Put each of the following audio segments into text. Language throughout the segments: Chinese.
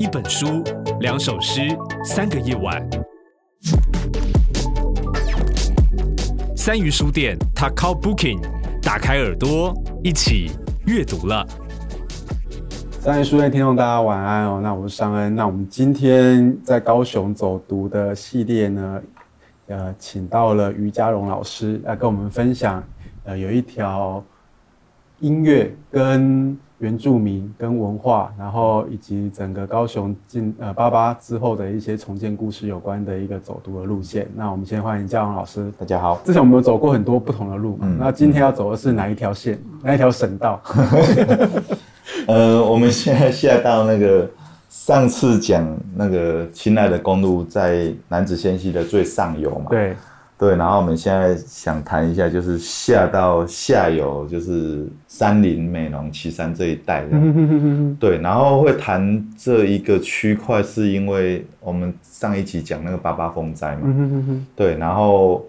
一本书，两首诗，三个夜晚。三鱼书店 t a k a Booking，打开耳朵，一起阅读了。三鱼书店听众，大家晚安哦。那我是尚恩。那我们今天在高雄走读的系列呢，呃，请到了于嘉荣老师来跟我们分享，呃，有一条。音乐跟原住民跟文化，然后以及整个高雄进呃八八之后的一些重建故事有关的一个走读的路线。那我们先欢迎嘉荣老师。大家好。之前我们有走过很多不同的路嘛，嗯、那今天要走的是哪一条线？嗯、哪一条省道？呃，我们现在下到那个上次讲那个亲爱的公路在南子线系的最上游嘛。对。对，然后我们现在想谈一下，就是下到下游，就是山林、美浓、旗山这一带的。对，然后会谈这一个区块，是因为我们上一集讲那个八八风灾嘛。对，然后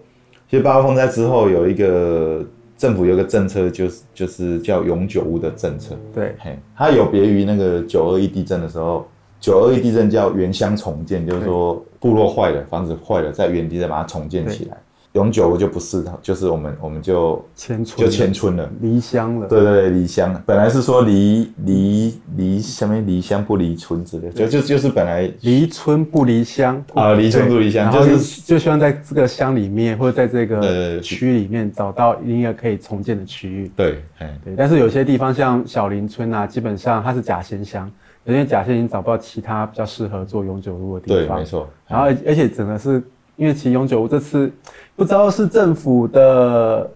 其实八八风灾之后，有一个政府有一个政策，就是就是叫永久屋的政策。对，嘿，它有别于那个九二一地震的时候，九二一地震叫原乡重建，就是说。部落坏了，房子坏了，在原地再把它重建起来。永久就不是，就是我们我们就迁村，就迁村了，离乡了。对对对，离乡。本来是说离离离什么离乡不离村之类，就就就是本来离村不离乡啊，离村不离乡，就是就希望在这个乡里面或者在这个区里面找到一个可以重建的区域。对，对。但是有些地方像小林村啊，基本上它是假仙乡。有些甲仙已经找不到其他比较适合做永久屋的地方，对，没错。然后，而且整个是因为其永久屋这次不知道是政府的，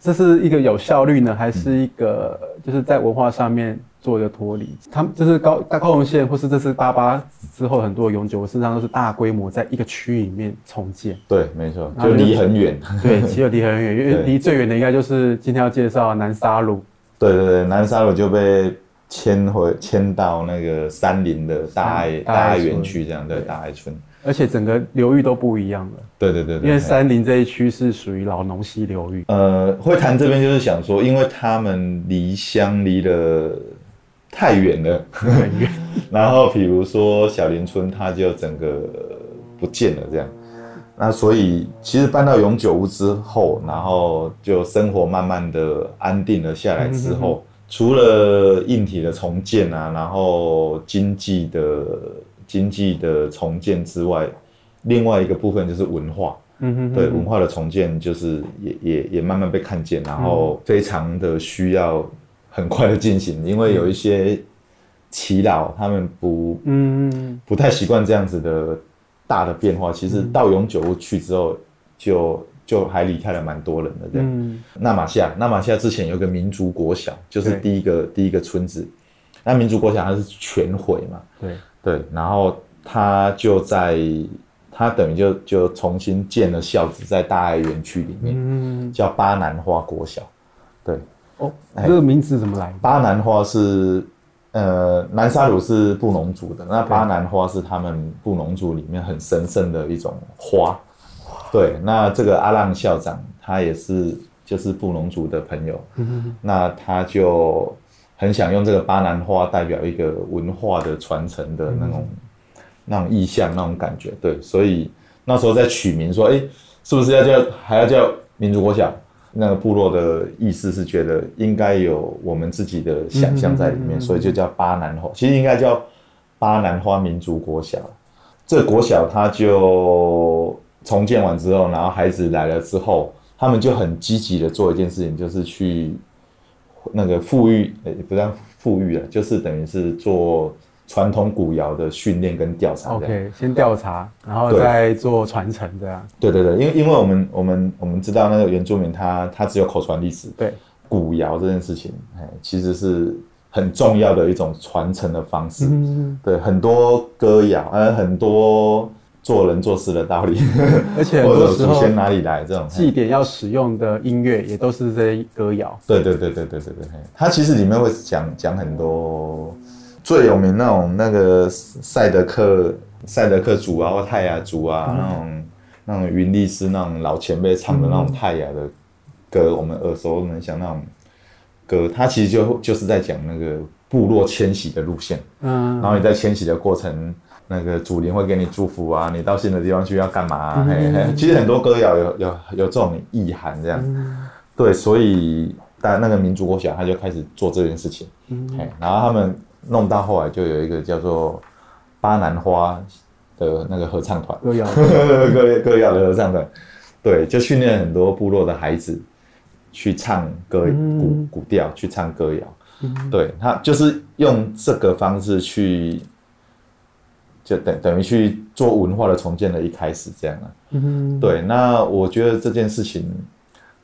这是一个有效率呢，还是一个就是在文化上面做一个脱离？他们就是高大高雄县，或是这次八八之后很多永久屋，事实上都是大规模在一个区里面重建。对，没错，就离很远。对，其实离很远，因为离最远的应该就是今天要介绍南沙路。对对对，南沙路就被。迁回迁到那个山林的大爱大爱园区这样的大爱村，而且整个流域都不一样了。对对对，因为山林这一区是属于老农溪流域。呃，会谈这边就是想说，因为他们离乡离的太远了，很远。然后比如说小林村，它就整个不见了这样。那所以其实搬到永久屋之后，然后就生活慢慢的安定了下来之后。除了硬体的重建啊，然后经济的经济的重建之外，另外一个部分就是文化。嗯哼，对，文化的重建就是也也也慢慢被看见，然后非常的需要很快的进行，因为有一些祈老他们不嗯不太习惯这样子的大的变化。其实到永久屋去之后就。就还离开了蛮多人的这样。那玛夏，纳玛夏之前有个民族国小，就是第一个第一个村子。那民族国小它是全毁嘛？对对。然后他就在，他等于就就重新建了校址在大爱园区里面，嗯叫巴南花国小。对。哦，这个名字怎么来？巴南花是呃南沙鲁是布农族的，那巴南花是他们布农族里面很神圣的一种花。对，那这个阿浪校长他也是就是布农族的朋友，那他就很想用这个巴南花代表一个文化的传承的那种那种意象那种感觉，对，所以那时候在取名说，哎，是不是要叫还要叫民族国小？那个部落的意思是觉得应该有我们自己的想象在里面，所以就叫巴南花，其实应该叫巴南花民族国小。这个国小它就。重建完之后，然后孩子来了之后，他们就很积极的做一件事情，就是去那个复育，也不算富裕了，就是等于是做传统古窑的训练跟调查。OK，先调查，然后再做传承，这样。对对对，因为因为我们我们我们知道那个原住民他他只有口传历史，对古窑这件事情，哎，其实是很重要的一种传承的方式。嗯，对，很多歌谣，呃，很多。做人做事的道理，而且很多时候祖先哪里来这种祭典要使用的音乐也都是这些歌谣。对对对对对对对，它其实里面会讲讲很多最有名那种那个赛德克赛德克族啊或泰雅族啊、嗯、那种那种云丽斯那种老前辈唱的那种泰雅的歌，嗯、我们耳熟能详那种歌，它其实就就是在讲那个部落迁徙的路线。嗯，然后你在迁徙的过程，那个祖灵会给你祝福啊，你到新的地方去要干嘛啊？嘿嘿，其实很多歌谣有有有这种意涵，这样。对，所以但那个民族国小他就开始做这件事情。嗯，然后他们弄到后来就有一个叫做巴南花的那个合唱团，歌谣 歌歌谣的合唱团。对，就训练很多部落的孩子去唱歌、嗯、古古调，去唱歌谣。嗯、对，他就是用这个方式去，就等等于去做文化的重建的一开始这样啊。嗯、对，那我觉得这件事情，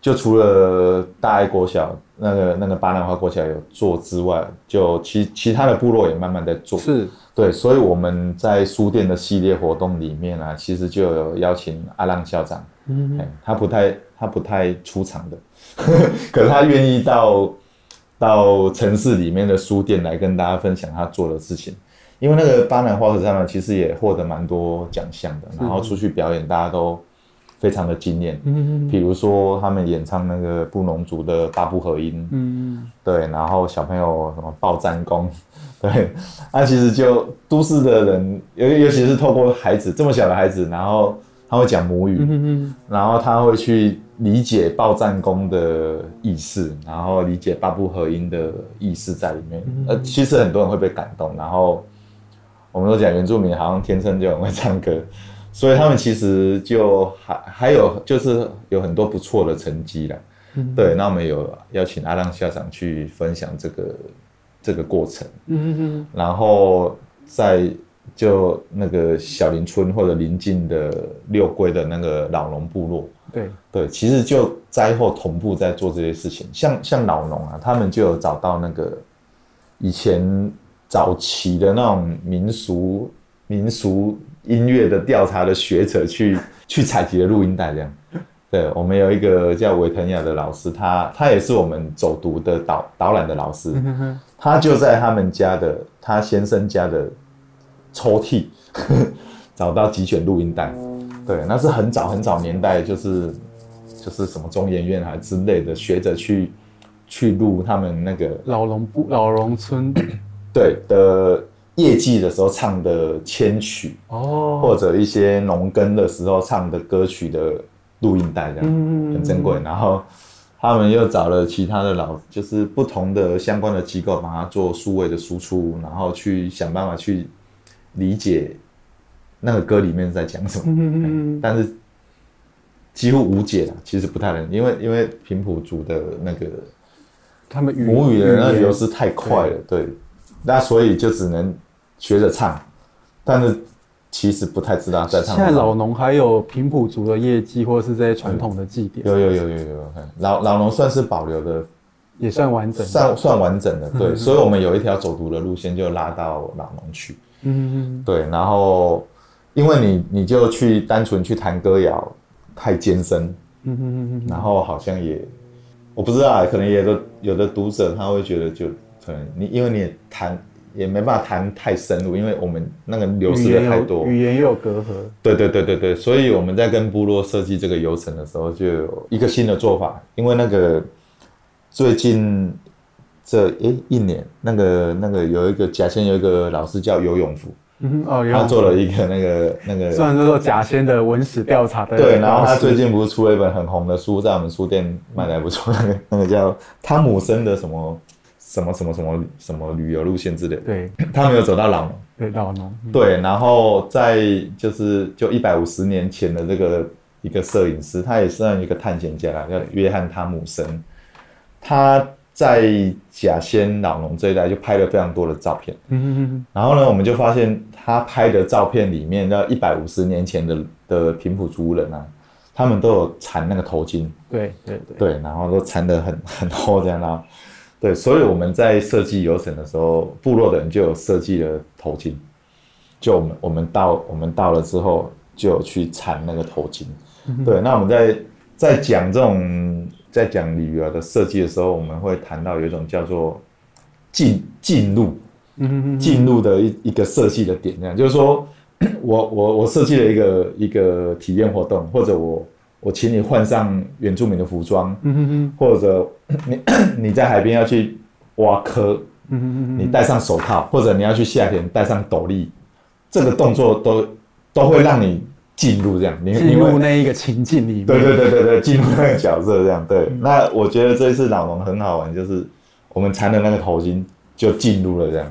就除了大爱国小那个那个巴南花国小有做之外，就其其他的部落也慢慢在做。是。对，所以我们在书店的系列活动里面啊，其实就有邀请阿浪校长。嗯，他不太他不太出场的，可是他愿意到到城市里面的书店来跟大家分享他做的事情。因为那个巴南花合唱团其实也获得蛮多奖项的，然后出去表演，大家都非常的惊艳。嗯，比如说他们演唱那个布农族的八部合音，嗯，对，然后小朋友什么报战功，对，那其实就都市的人，尤尤其是透过孩子这么小的孩子，然后。他会讲母语，嗯、哼哼然后他会去理解报战功的意思，然后理解八部合音的意思在里面。呃，其实很多人会被感动。然后我们都讲原住民好像天生就很会唱歌，所以他们其实就还还有就是有很多不错的成绩啦。嗯、对，那我们有邀请阿浪校长去分享这个这个过程。嗯、嗯嗯然后在。就那个小林村或者邻近的六龟的那个老农部落，对对，其实就灾后同步在做这些事情。像像老农啊，他们就有找到那个以前早期的那种民俗民俗音乐的调查的学者去 去采集的录音带，这样。对，我们有一个叫韦腾雅的老师，他他也是我们走读的导导览的老师，他就在他们家的他先生家的。抽屉 找到几卷录音带，对，那是很早很早年代，就是就是什么中研院啊之类的学者去去录他们那个老农部老农村 对的业绩的时候唱的千曲哦，或者一些农耕的时候唱的歌曲的录音带，这样很珍贵。然后他们又找了其他的老，就是不同的相关的机构，把它做数位的输出，然后去想办法去。理解那个歌里面在讲什么，嗯、但是几乎无解了。其实不太能，因为因为平埔族的那个他们母语的那个流失太快了，对，对，那所以就只能学着唱，但是其实不太知道在唱。现在老农还有平埔族的业绩，或者是这些传统的祭典，有有有有有，老老农算是保留的，也算完整，算算完整的，对，嗯、所以我们有一条走读的路线，就拉到老农去。嗯，对，然后因为你你就去单纯去弹歌谣太艰深，嗯哼，然后好像也我不知道，可能也有的有的读者他会觉得就可能你因为你也谈也没办法谈太深入，因为我们那个流失的太多，语言又有隔阂，对对对对对，所以我们在跟部落设计这个流程的时候，就有一个新的做法，因为那个最近。这诶一年，那个那个有一个甲仙有一个老师叫游永福，嗯哦，他做了一个那个那个，虽然说做假仙的文史调查的，对，然后 他最近不是出了一本很红的书，在我们书店卖的还不错，那个那个叫汤姆森的什么什么什么什么什么旅游路线之类的，对，他没有走到老农，对老农，对，然后在就是就一百五十年前的这个一个摄影师，他也算一个探险家啦，叫约翰汤姆森，他。在甲仙老农这一带就拍了非常多的照片，嗯，然后呢，我们就发现他拍的照片里面，要一百五十年前的的平埔族人啊，他们都有缠那个头巾，对对对，对，然后都缠得很 很厚这样啦，对，所以我们在设计游程的时候，部落的人就有设计了头巾，就我们我们到我们到了之后就有去缠那个头巾，对，那我们在在讲这种。在讲旅游的设计的时候，我们会谈到有一种叫做进进入，嗯，进入的一一个设计的点，这样。就是说，我我我设计了一个一个体验活动，或者我我请你换上原住民的服装，嗯哼哼，或者 你你在海边要去挖蚵，嗯哼哼哼，你戴上手套，或者你要去夏天戴上斗笠，这个动作都都会让你进入这样，你进入那一个情境里面，对对对对对，进入那个角色这样，对。那我觉得这次老农很好玩，就是我们缠的那个头巾就进入了这样，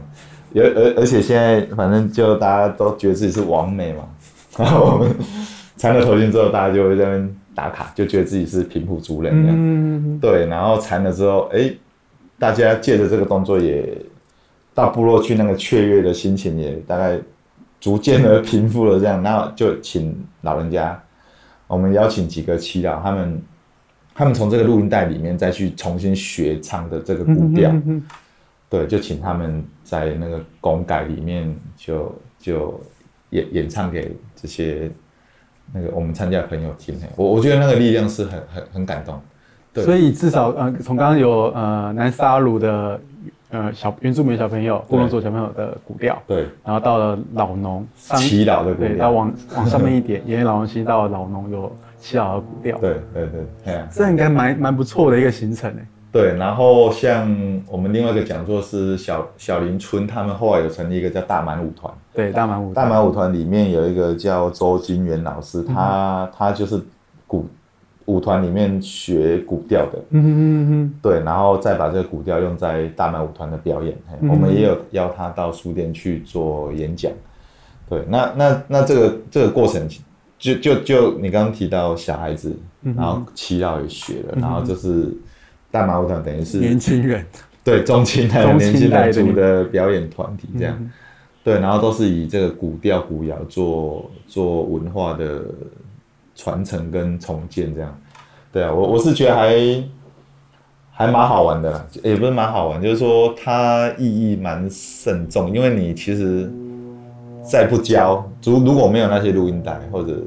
而而而且现在反正就大家都觉得自己是完美嘛，然后我们。缠了头巾之后，大家就会在那边打卡，就觉得自己是平埔族人这样。嗯、对，然后缠了之后，哎，大家借着这个动作也到部落去，那个雀跃的心情也大概逐渐的平复了。这样，那就请老人家，我们邀请几个耆老，他们他们从这个录音带里面再去重新学唱的这个古调。嗯嗯、对，就请他们在那个公改里面就就演演唱给这些。那个我们参加的朋友听，我我觉得那个力量是很很很感动。对，所以至少呃，从刚刚有呃南沙鲁的呃小原住民小朋友，布农族小朋友的古调，对，然后到了老农祈老的古调，对，到往往上面一点，因为老农新到了老农有祈祷的古调，对对对，这应该蛮蛮不错的一个行程诶。对，然后像我们另外一个讲座是小小林村，他们后来有成立一个叫大满舞团。对，大满舞大满舞团里面有一个叫周金元老师，他、嗯、他就是古舞团里面学古调的。嗯哼嗯哼。对，然后再把这个古调用在大满舞团的表演。嗯、我们也有邀他到书店去做演讲。对，那那那这个这个过程，就就就你刚刚提到小孩子，然后七老也学了，嗯、然后就是。大马舞团等于是年轻人，对中青代的年轻人组的表演团体这样，嗯、对，然后都是以这个古调古谣做做文化的传承跟重建这样，对啊，我我是觉得还还蛮好玩的啦，也不是蛮好玩，就是说它意义蛮慎重，因为你其实再不教，如如果没有那些录音带，或者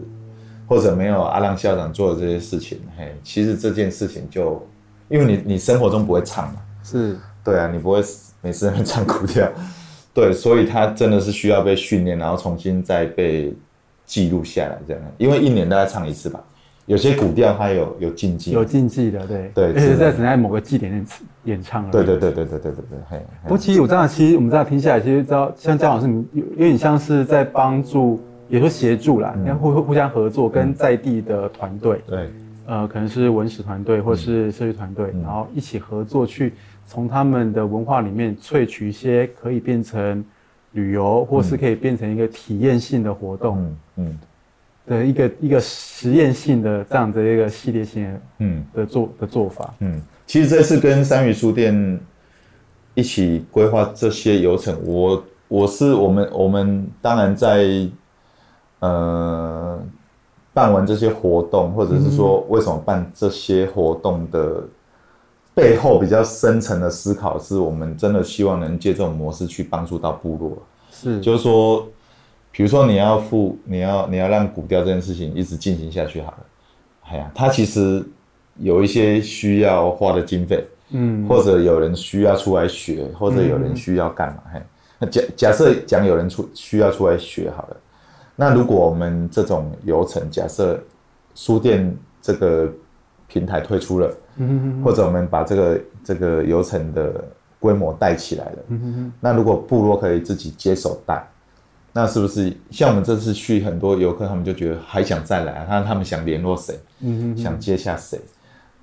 或者没有阿浪校长做的这些事情，嘿，其实这件事情就。因为你你生活中不会唱嘛，是对啊，你不会每次在唱古调，对，所以他真的是需要被训练，然后重新再被记录下来这样。因为一年大概唱一次吧，有些古调它有有禁忌，有禁忌的，对对，而且在只在某个祭典演演唱。对对对对对对对对，嘿。不过其实我这样，其实我们这样听下来，其实知道像姜老师，你有有点像是在帮助，也说协助啦，然后互互相合作，跟在地的团队。对。呃，可能是文史团队或是社区团队，嗯、然后一起合作去从他们的文化里面萃取一些可以变成旅游，或是可以变成一个体验性的活动，嗯，嗯的一个一个实验性的这样的一个系列性的，嗯的做的做法，嗯，其实这次跟三语书店一起规划这些游程，我我是我们我们当然在呃。办完这些活动，或者是说为什么办这些活动的背后比较深层的思考，是我们真的希望能借这种模式去帮助到部落。是，就是说，比如说你要付，你要你要让古调这件事情一直进行下去好了。哎呀，它其实有一些需要花的经费，嗯，或者有人需要出来学，或者有人需要干嘛？嘿，那假假设讲有人出需要出来学好了。那如果我们这种流程，假设书店这个平台退出了，或者我们把这个这个流程的规模带起来了，那如果部落可以自己接手带，那是不是像我们这次去很多游客，他们就觉得还想再来，他他们想联络谁，想接下谁？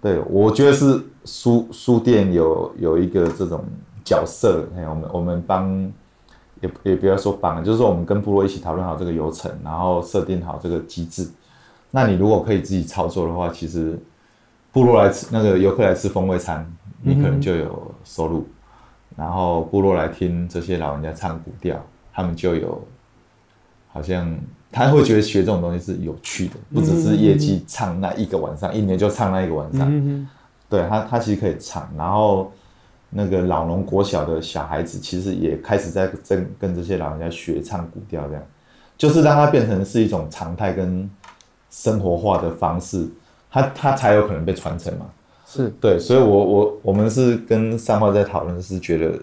对，我觉得是书书店有有一个这种角色，我们我们帮。也也不要说绑，就是说我们跟部落一起讨论好这个流程，然后设定好这个机制。那你如果可以自己操作的话，其实部落来吃那个游客来吃风味餐，你可能就有收入。嗯、然后部落来听这些老人家唱古调，他们就有好像他会觉得学这种东西是有趣的，不只是业绩唱那一个晚上，嗯、一年就唱那一个晚上。嗯、对他，他其实可以唱，然后。那个老农国小的小孩子，其实也开始在跟跟这些老人家学唱古调，这样就是让它变成是一种常态跟生活化的方式，它它才有可能被传承嘛。是对，所以我我我们是跟三花在讨论，是觉得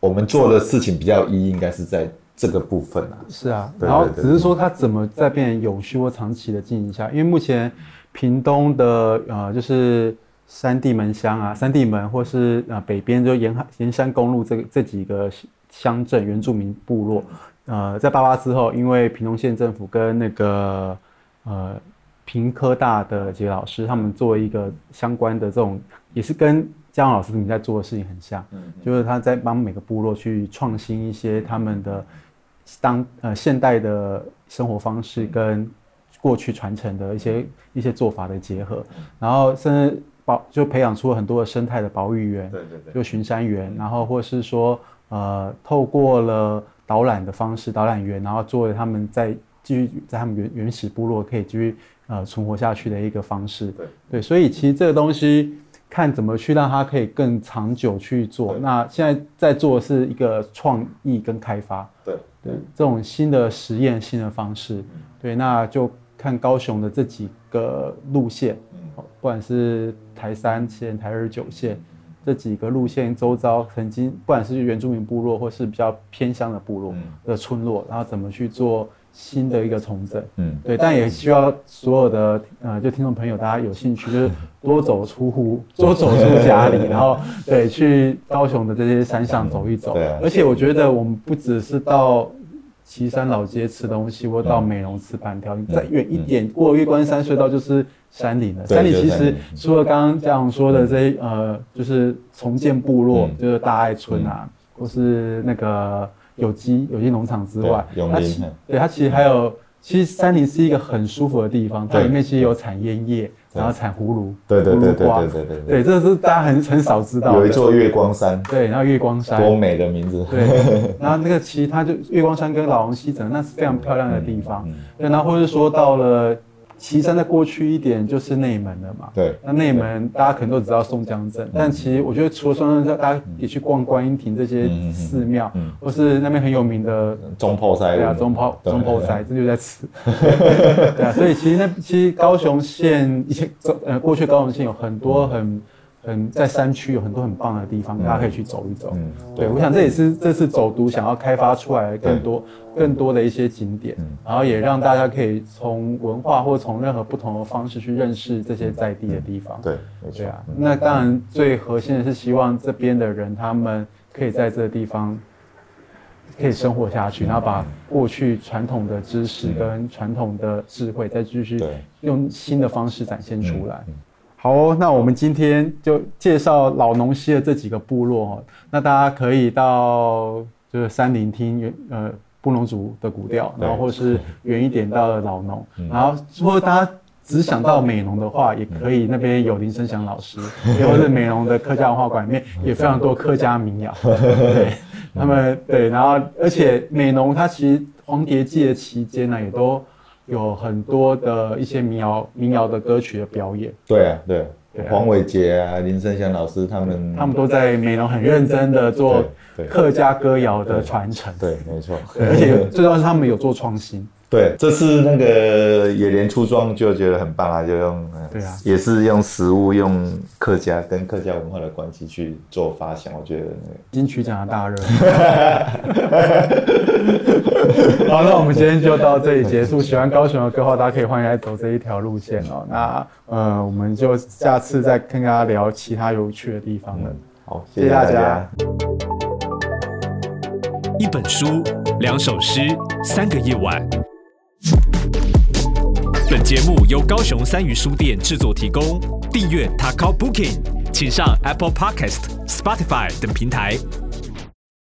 我们做的事情比较有意义，应该是在这个部分啊。是啊，然后只是说它怎么在变成有序或长期的经营下，因为目前。屏东的呃，就是三地门乡啊，三地门或是呃北边就沿海沿山公路这个这几个乡镇原住民部落，呃，在八八之后，因为屏东县政府跟那个呃屏科大的几个老师，他们做一个相关的这种，也是跟嘉荣老师你在做的事情很像，就是他在帮每个部落去创新一些他们的当呃现代的生活方式跟。过去传承的一些一些做法的结合，然后甚至保就培养出了很多的生态的保育员，对对对，就巡山员，然后或是说呃，透过了导览的方式，导览员，然后作为他们在继续在他们原原始部落可以继续呃存活下去的一个方式，对对，所以其实这个东西看怎么去让它可以更长久去做。那现在在做的是一个创意跟开发，对对，这种新的实验新的方式，对，那就。看高雄的这几个路线，不管是台三线、台二九线这几个路线周遭，曾经不管是原住民部落或是比较偏乡的部落的村落，然后怎么去做新的一个重整，嗯，对，但也需要所有的呃，就听众朋友大家有兴趣，就是多走出户，多走出家里，然后对，去高雄的这些山上走一走，对，而且我觉得我们不只是到。旗山老街吃东西，或到美容吃板条。你再远一点，过月关山隧道就是山里了。山里其实除了刚刚这样说的这些，呃，就是重建部落，就是大爱村啊，或是那个有机有机农场之外，它其对它其实还有，其实山林是一个很舒服的地方，它里面其实有产烟叶。然后产葫芦，对对对对对对对，对，这是大家很很少知道。有一座月光山，对，然后月光山，多美的名字。对，然后那个其实它就月光山跟老王溪整个那是非常漂亮的地方。对，然后或者说到了。旗山在过去一点就是内门了嘛。对，那内门大家可能都知道宋江镇，但其实我觉得除了宋江镇，大家也去逛观音亭这些寺庙，或是那边很有名的中埔塞。对啊，中炮中炮塞，这就在此。对啊，所以其实那其实高雄县以前呃过去高雄县有很多很。嗯，在山区有很多很棒的地方，大家可以去走一走。嗯，对，我想这也是这次走读想要开发出来的更多更多的一些景点，然后也让大家可以从文化或从任何不同的方式去认识这些在地的地方。对，对啊。那当然最核心的是希望这边的人他们可以在这个地方可以生活下去，然后把过去传统的知识跟传统的智慧再继续用新的方式展现出来。好哦，那我们今天就介绍老农溪的这几个部落哈，那大家可以到就是山林听原呃布农族的古调，然后或是远一点到老农，然后如果大家只想到美浓的话，也可以那边有林生祥老师，也或者美浓的客家文化馆里面也非常多客家民谣，对，他们对，然后而且美浓它其实黄蝶季的期间呢也都。有很多的一些民谣、民谣的歌曲的表演。对啊，对，黄伟杰啊、林生祥老师他们，他们都在美容很认真的做客家歌谣的传承。对，没错。而且最重要是他们有做创新。对，这次那个野莲出庄就觉得很棒啊，就用，对啊，也是用食物、用客家跟客家文化的关系去做发想，我觉得金曲奖的大热。好，那我们今天就到这里结束。喜欢高雄的歌的话，大家可以欢迎来走这一条路线哦。那呃，我们就下次再跟大家聊其他有趣的地方了。好，谢谢大家。一本书，两首诗，三个夜晚。本节目由高雄三余书店制作提供。订阅 t a c o Booking，请上 Apple Podcast、Spotify 等平台。